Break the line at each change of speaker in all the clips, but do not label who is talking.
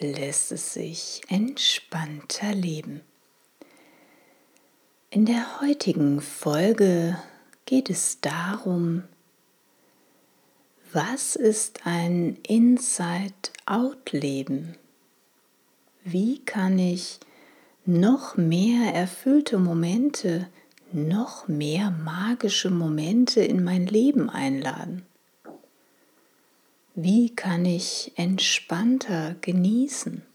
lässt es sich entspannter leben. In der heutigen Folge geht es darum, was ist ein Inside-Out-Leben? Wie kann ich noch mehr erfüllte Momente, noch mehr magische Momente in mein Leben einladen? Wie kann ich entspannter genießen?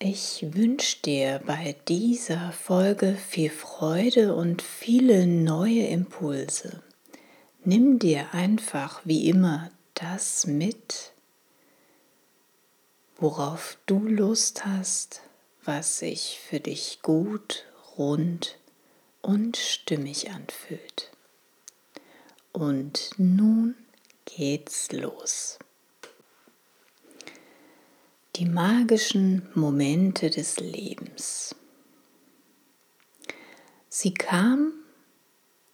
Ich wünsche dir bei dieser Folge viel Freude und viele neue Impulse. Nimm dir einfach wie immer das mit, worauf du Lust hast, was sich für dich gut, rund und stimmig anfühlt. Und nun geht's los. Die magischen Momente des Lebens. Sie kam,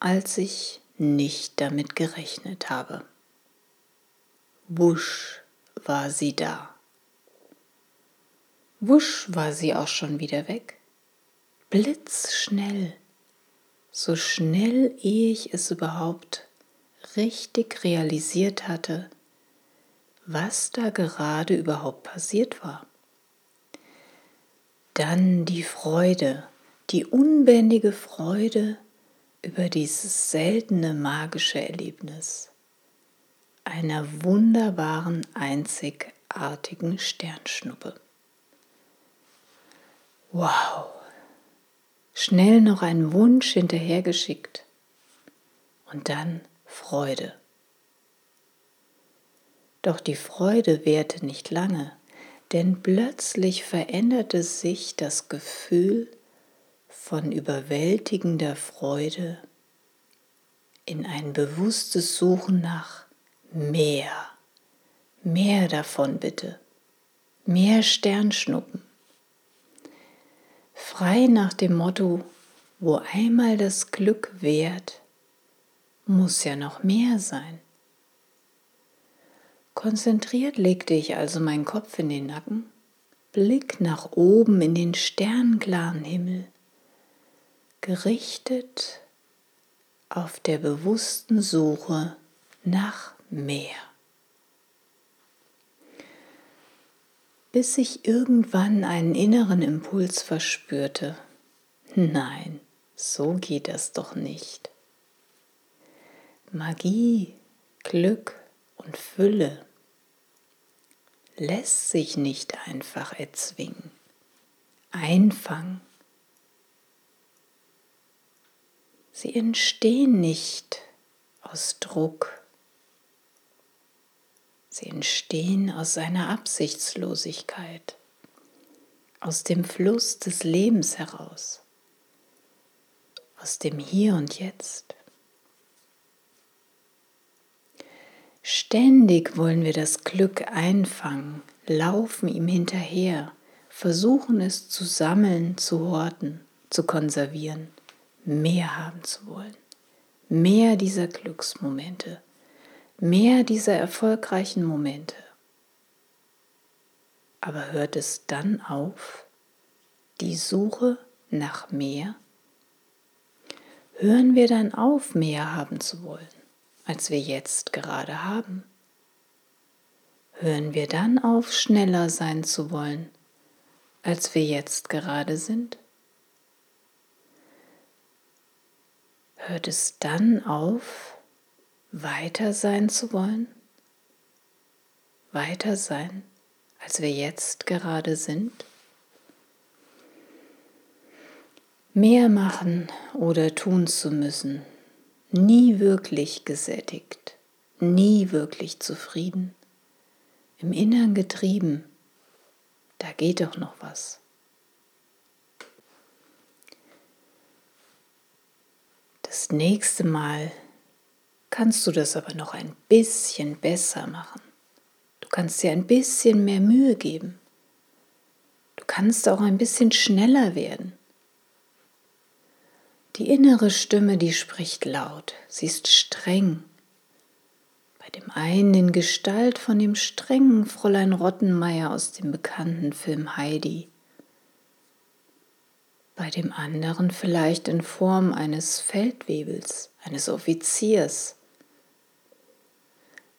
als ich nicht damit gerechnet habe. Wusch war sie da. Wusch war sie auch schon wieder weg. Blitzschnell, so schnell, ehe ich es überhaupt richtig realisiert hatte, was da gerade überhaupt passiert war. Dann die Freude, die unbändige Freude über dieses seltene magische Erlebnis einer wunderbaren, einzigartigen Sternschnuppe. Wow! Schnell noch einen Wunsch hinterhergeschickt und dann Freude. Doch die Freude währte nicht lange, denn plötzlich veränderte sich das Gefühl von überwältigender Freude in ein bewusstes Suchen nach mehr, mehr davon bitte, mehr Sternschnuppen. Frei nach dem Motto, wo einmal das Glück währt, muss ja noch mehr sein. Konzentriert legte ich also meinen Kopf in den Nacken, Blick nach oben in den sternklaren Himmel, gerichtet auf der bewussten Suche nach mehr. Bis ich irgendwann einen inneren Impuls verspürte. Nein, so geht das doch nicht. Magie, Glück und Fülle lässt sich nicht einfach erzwingen, einfangen. Sie entstehen nicht aus Druck. Sie entstehen aus einer Absichtslosigkeit, aus dem Fluss des Lebens heraus, aus dem Hier und Jetzt. Ständig wollen wir das Glück einfangen, laufen ihm hinterher, versuchen es zu sammeln, zu horten, zu konservieren, mehr haben zu wollen, mehr dieser Glücksmomente, mehr dieser erfolgreichen Momente. Aber hört es dann auf, die Suche nach mehr? Hören wir dann auf, mehr haben zu wollen, als wir jetzt gerade haben? Hören wir dann auf, schneller sein zu wollen, als wir jetzt gerade sind? Hört es dann auf, weiter sein zu wollen? Weiter sein, als wir jetzt gerade sind? Mehr machen oder tun zu müssen, nie wirklich gesättigt, nie wirklich zufrieden, im Innern getrieben da geht doch noch was. Das nächste Mal kannst du das aber noch ein bisschen besser machen. Du kannst dir ein bisschen mehr Mühe geben. Du kannst auch ein bisschen schneller werden. Die innere Stimme, die spricht laut, sie ist streng, bei dem einen in Gestalt von dem strengen Fräulein Rottenmeier aus dem bekannten Film Heidi, bei dem anderen vielleicht in Form eines Feldwebels, eines Offiziers.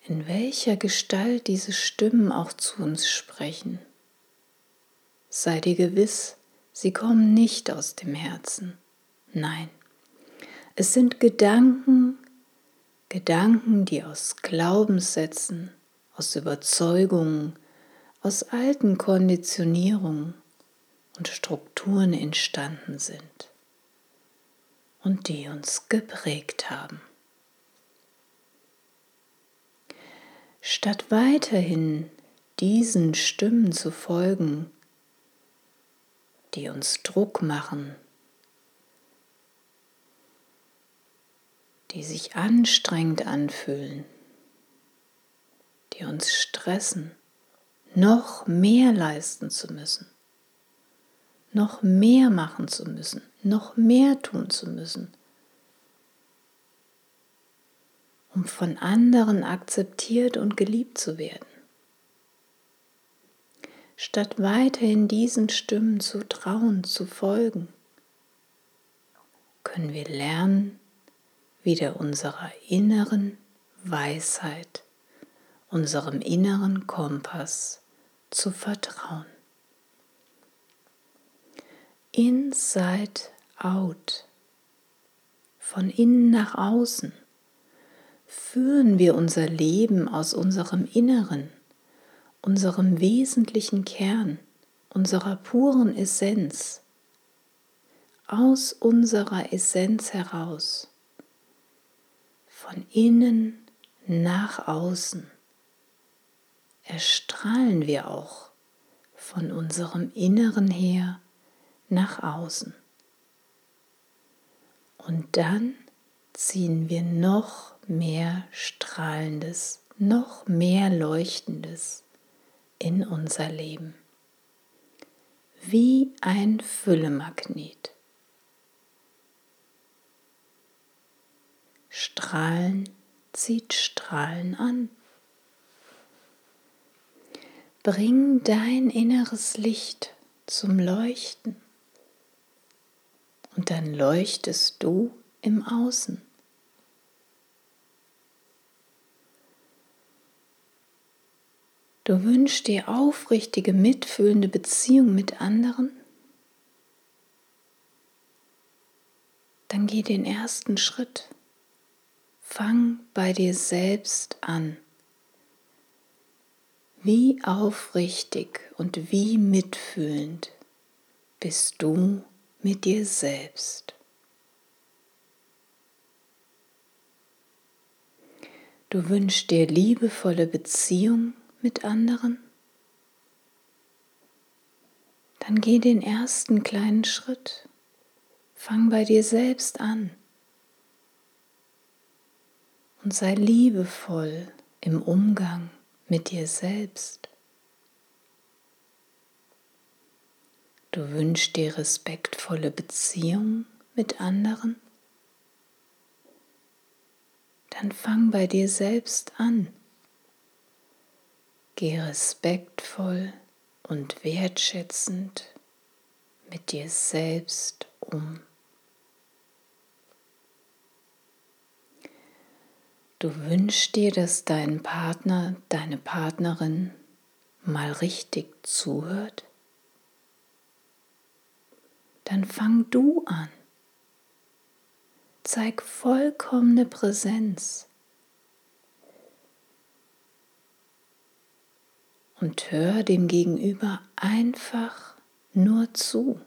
In welcher Gestalt diese Stimmen auch zu uns sprechen. Sei dir gewiss, sie kommen nicht aus dem Herzen. Nein, es sind Gedanken, Gedanken, die aus Glaubenssätzen, aus Überzeugungen, aus alten Konditionierungen und Strukturen entstanden sind und die uns geprägt haben. Statt weiterhin diesen Stimmen zu folgen, die uns Druck machen, die sich anstrengend anfühlen, die uns stressen, noch mehr leisten zu müssen, noch mehr machen zu müssen, noch mehr tun zu müssen, um von anderen akzeptiert und geliebt zu werden. Statt weiterhin diesen Stimmen zu trauen, zu folgen, können wir lernen, wieder unserer inneren Weisheit, unserem inneren Kompass zu vertrauen. Inside out, von innen nach außen, führen wir unser Leben aus unserem Inneren, unserem wesentlichen Kern, unserer puren Essenz, aus unserer Essenz heraus von innen nach außen erstrahlen wir auch von unserem Inneren her nach außen. Und dann ziehen wir noch mehr Strahlendes, noch mehr Leuchtendes in unser Leben. Wie ein Füllemagnet. Strahlen zieht Strahlen an. Bring dein inneres Licht zum Leuchten und dann leuchtest du im Außen. Du wünschst dir aufrichtige, mitfühlende Beziehung mit anderen? Dann geh den ersten Schritt. Fang bei dir selbst an. Wie aufrichtig und wie mitfühlend bist du mit dir selbst. Du wünschst dir liebevolle Beziehung mit anderen? Dann geh den ersten kleinen Schritt. Fang bei dir selbst an und sei liebevoll im Umgang mit dir selbst. Du wünschst dir respektvolle Beziehungen mit anderen? Dann fang bei dir selbst an. Geh respektvoll und wertschätzend mit dir selbst um. Du wünschst dir, dass dein Partner, deine Partnerin mal richtig zuhört? Dann fang du an. Zeig vollkommene Präsenz. Und hör dem Gegenüber einfach nur zu.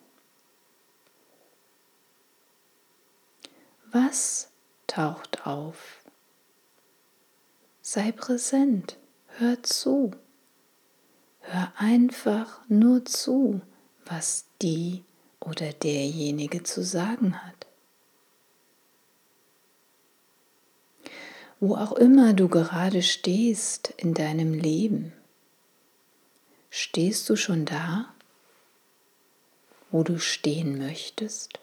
Was taucht auf? Sei präsent, hör zu. Hör einfach nur zu, was die oder derjenige zu sagen hat. Wo auch immer du gerade stehst in deinem Leben, stehst du schon da, wo du stehen möchtest?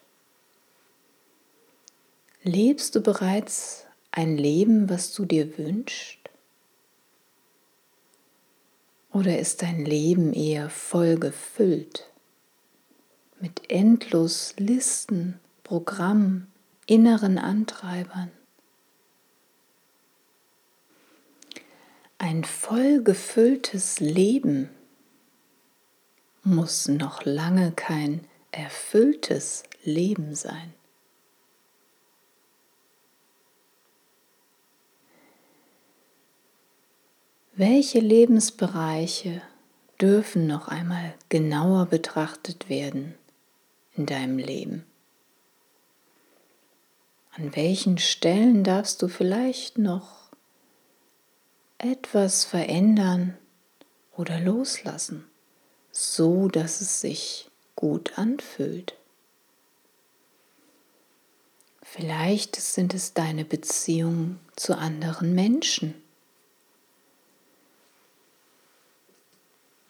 Lebst du bereits ein Leben, was du dir wünschst? Oder ist dein Leben eher voll gefüllt mit endlos Listen, Programmen, inneren Antreibern? Ein voll gefülltes Leben muss noch lange kein erfülltes Leben sein. Welche Lebensbereiche dürfen noch einmal genauer betrachtet werden in deinem Leben? An welchen Stellen darfst du vielleicht noch etwas verändern oder loslassen, so dass es sich gut anfühlt? Vielleicht sind es deine Beziehungen zu anderen Menschen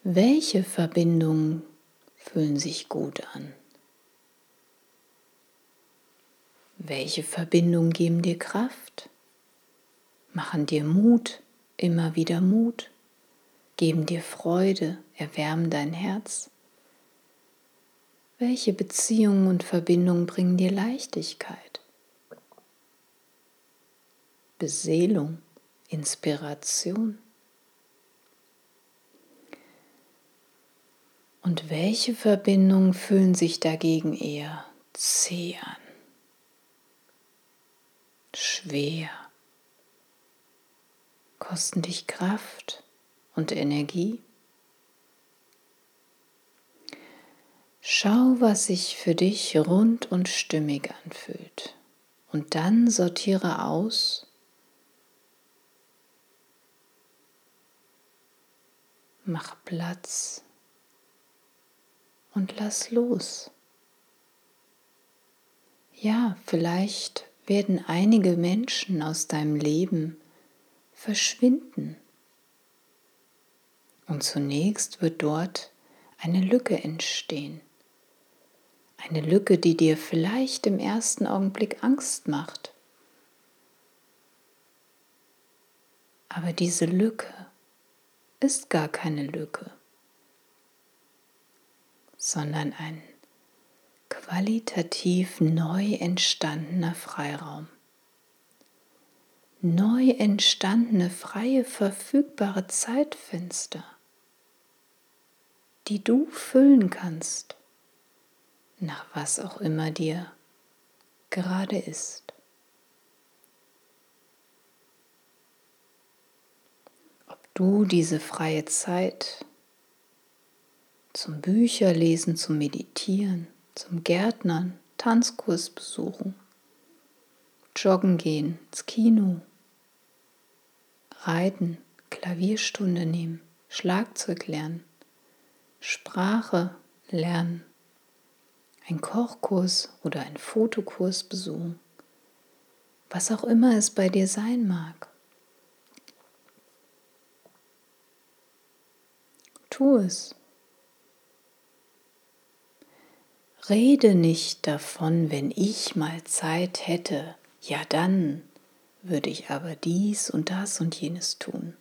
Welche Verbindungen fühlen sich gut an? Welche Verbindungen geben dir Kraft? Machen dir Mut, immer wieder Mut, geben dir Freude, erwärmen dein Herz? Welche Beziehungen und Verbindungen bringen dir Leichtigkeit? Beseelung, Inspiration? Und welche Verbindungen fühlen sich dagegen eher zäh an? Schwer. Kosten dich Kraft und Energie? Schau, was sich für dich rund und stimmig anfühlt. Und dann sortiere aus, mach Platz und lass los. Ja, vielleicht werden einige Menschen aus deinem Leben verschwinden. Und zunächst wird dort eine Lücke entstehen. Eine Lücke, die dir vielleicht im ersten Augenblick Angst macht. Aber diese Lücke ist gar keine Lücke sondern ein qualitativ neu entstandener Freiraum. Neu entstandene freie verfügbare Zeitfenster, die du füllen kannst, nach was auch immer dir gerade ist. Ob du diese freie Zeit zum Bücherlesen, zum Meditieren, zum Gärtnern, Tanzkurs besuchen, joggen gehen, ins Kino, reiten, Klavierstunde nehmen, Schlagzeug lernen, Sprache lernen, einen Kochkurs oder einen Fotokurs besuchen, was auch immer es bei dir sein mag. Tu es. Rede nicht davon, wenn ich mal Zeit hätte, ja dann würde ich aber dies und das und jenes tun.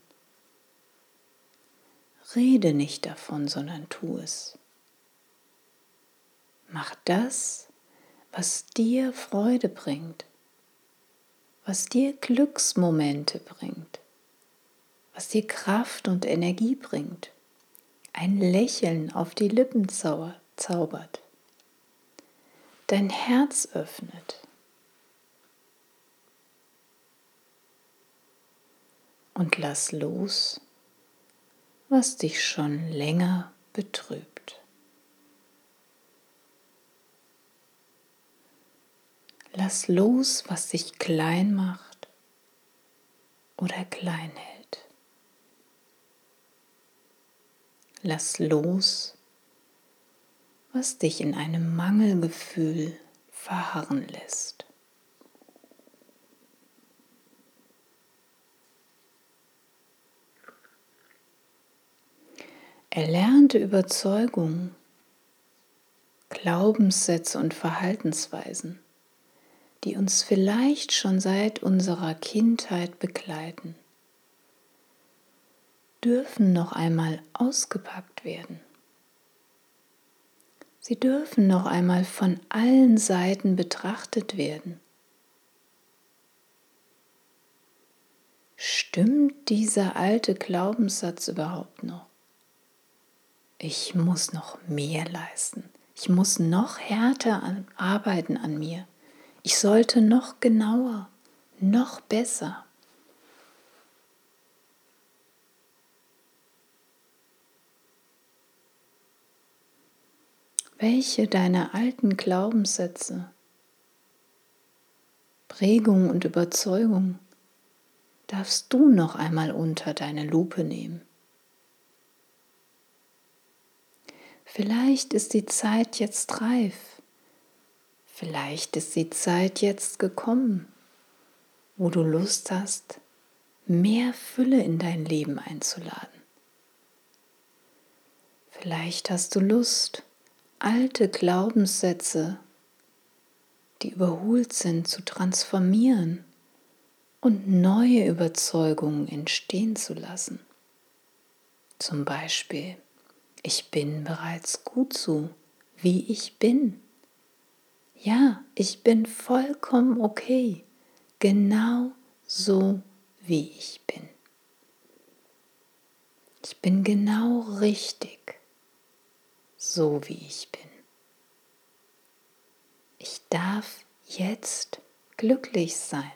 Rede nicht davon, sondern tu es. Mach das, was dir Freude bringt, was dir Glücksmomente bringt, was dir Kraft und Energie bringt, ein Lächeln auf die Lippen zaubert dein Herz öffnet. Und lass los, was dich schon länger betrübt. Lass los, was dich klein macht oder klein hält. Lass los, was dich in einem Mangelgefühl verharren lässt. Erlernte Überzeugungen, Glaubenssätze und Verhaltensweisen, die uns vielleicht schon seit unserer Kindheit begleiten, dürfen noch einmal ausgepackt werden. Sie dürfen noch einmal von allen Seiten betrachtet werden. Stimmt dieser alte Glaubenssatz überhaupt noch? Ich muss noch mehr leisten. Ich muss noch härter arbeiten an mir. Ich sollte noch genauer, noch besser. Welche deiner alten Glaubenssätze, Prägung und Überzeugung darfst du noch einmal unter deine Lupe nehmen? Vielleicht ist die Zeit jetzt reif. Vielleicht ist die Zeit jetzt gekommen, wo du Lust hast, mehr Fülle in dein Leben einzuladen. Vielleicht hast du Lust, alte Glaubenssätze, die überholt sind, zu transformieren und neue Überzeugungen entstehen zu lassen. Zum Beispiel, ich bin bereits gut so, wie ich bin. Ja, ich bin vollkommen okay, genau so, wie ich bin. Ich bin genau richtig so wie ich bin. Ich darf jetzt glücklich sein.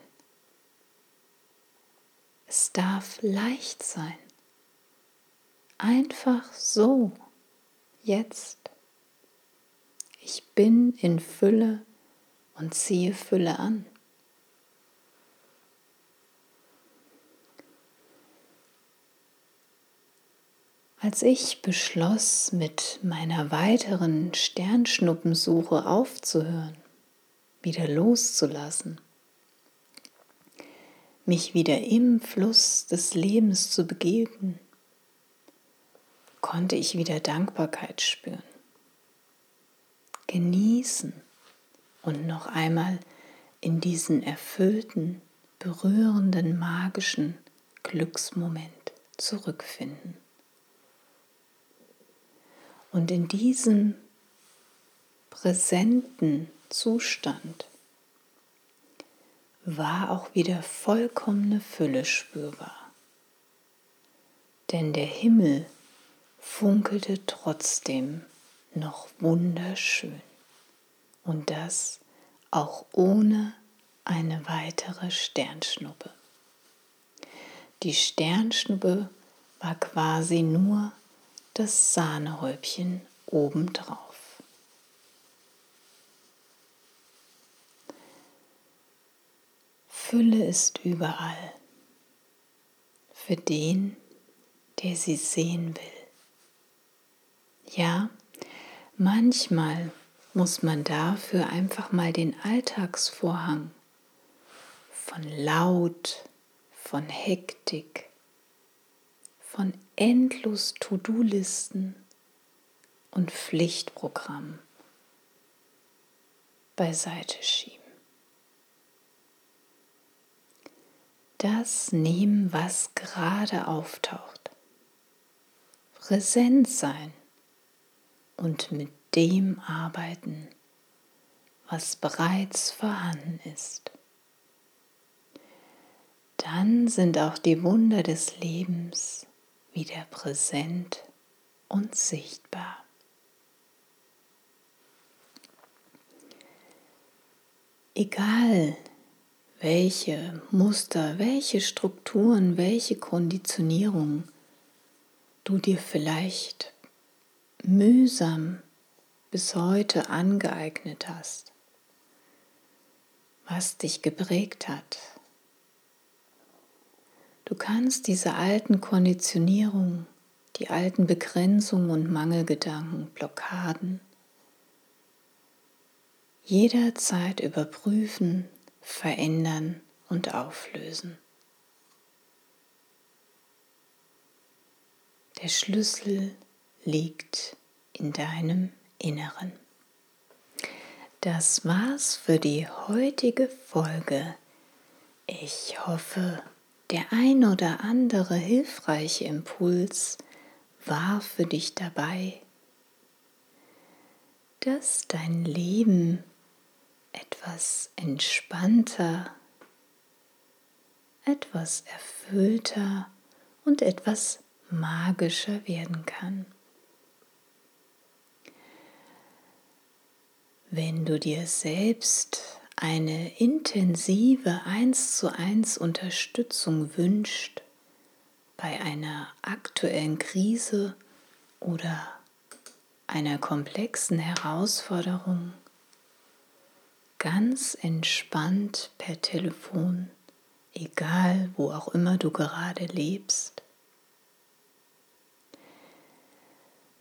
Es darf leicht sein. Einfach so, jetzt. Ich bin in Fülle und ziehe Fülle an. Als ich beschloss, mit meiner weiteren Sternschnuppensuche aufzuhören, wieder loszulassen, mich wieder im Fluss des Lebens zu begeben, konnte ich wieder Dankbarkeit spüren, genießen und noch einmal in diesen erfüllten, berührenden, magischen Glücksmoment zurückfinden. Und in diesem präsenten Zustand war auch wieder vollkommene Fülle spürbar. Denn der Himmel funkelte trotzdem noch wunderschön. Und das auch ohne eine weitere Sternschnuppe. Die Sternschnuppe war quasi nur das Sahnehäubchen obendrauf. Fülle ist überall für den, der sie sehen will. Ja, manchmal muss man dafür einfach mal den Alltagsvorhang von Laut, von Hektik, von endlos To-Do-Listen und Pflichtprogrammen beiseite schieben. Das nehmen, was gerade auftaucht. Präsent sein und mit dem arbeiten, was bereits vorhanden ist. Dann sind auch die Wunder des Lebens wieder präsent und sichtbar. Egal welche Muster, welche Strukturen, welche Konditionierung du dir vielleicht mühsam bis heute angeeignet hast, was dich geprägt hat. Du kannst diese alten Konditionierungen, die alten Begrenzungen und Mangelgedanken, Blockaden jederzeit überprüfen, verändern und auflösen. Der Schlüssel liegt in deinem Inneren. Das war's für die heutige Folge. Ich hoffe, der ein oder andere hilfreiche Impuls war für dich dabei, dass dein Leben etwas entspannter, etwas erfüllter und etwas magischer werden kann. Wenn du dir selbst eine intensive 1 zu 1 Unterstützung wünscht bei einer aktuellen Krise oder einer komplexen Herausforderung, ganz entspannt per Telefon, egal wo auch immer du gerade lebst.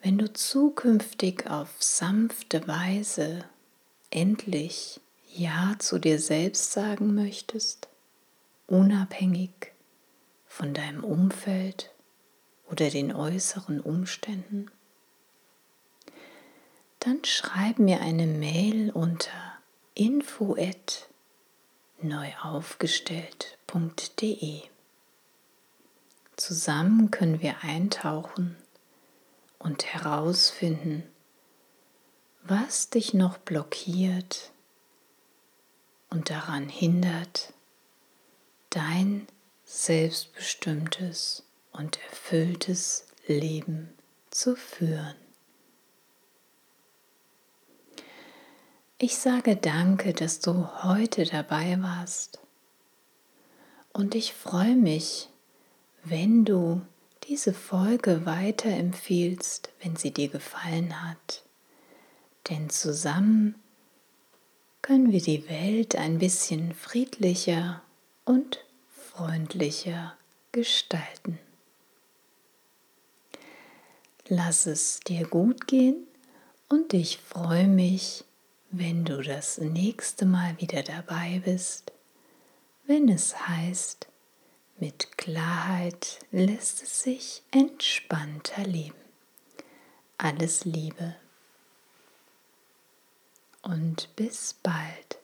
Wenn du zukünftig auf sanfte Weise endlich Ja zu dir selbst sagen möchtest, unabhängig von deinem Umfeld oder den äußeren Umständen, dann schreib mir eine Mail unter info neuaufgestellt.de. Zusammen können wir eintauchen und herausfinden, was dich noch blockiert und daran hindert, dein selbstbestimmtes und erfülltes Leben zu führen. Ich sage danke, dass du heute dabei warst. Und ich freue mich, wenn du diese Folge weiterempfiehlst, wenn sie dir gefallen hat. Denn zusammen können wir die Welt ein bisschen friedlicher und freundlicher gestalten. Lass es dir gut gehen und ich freue mich, wenn du das nächste Mal wieder dabei bist, wenn es heißt, mit Klarheit lässt es sich entspannter leben. Alles Liebe und bis bald.